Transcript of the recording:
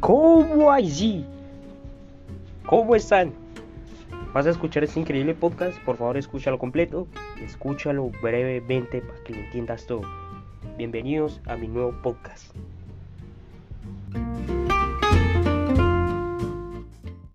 ¿Cómo allí? ¿Cómo están? ¿Vas a escuchar este increíble podcast? Por favor, escúchalo completo. Escúchalo brevemente para que lo entiendas todo. Bienvenidos a mi nuevo podcast.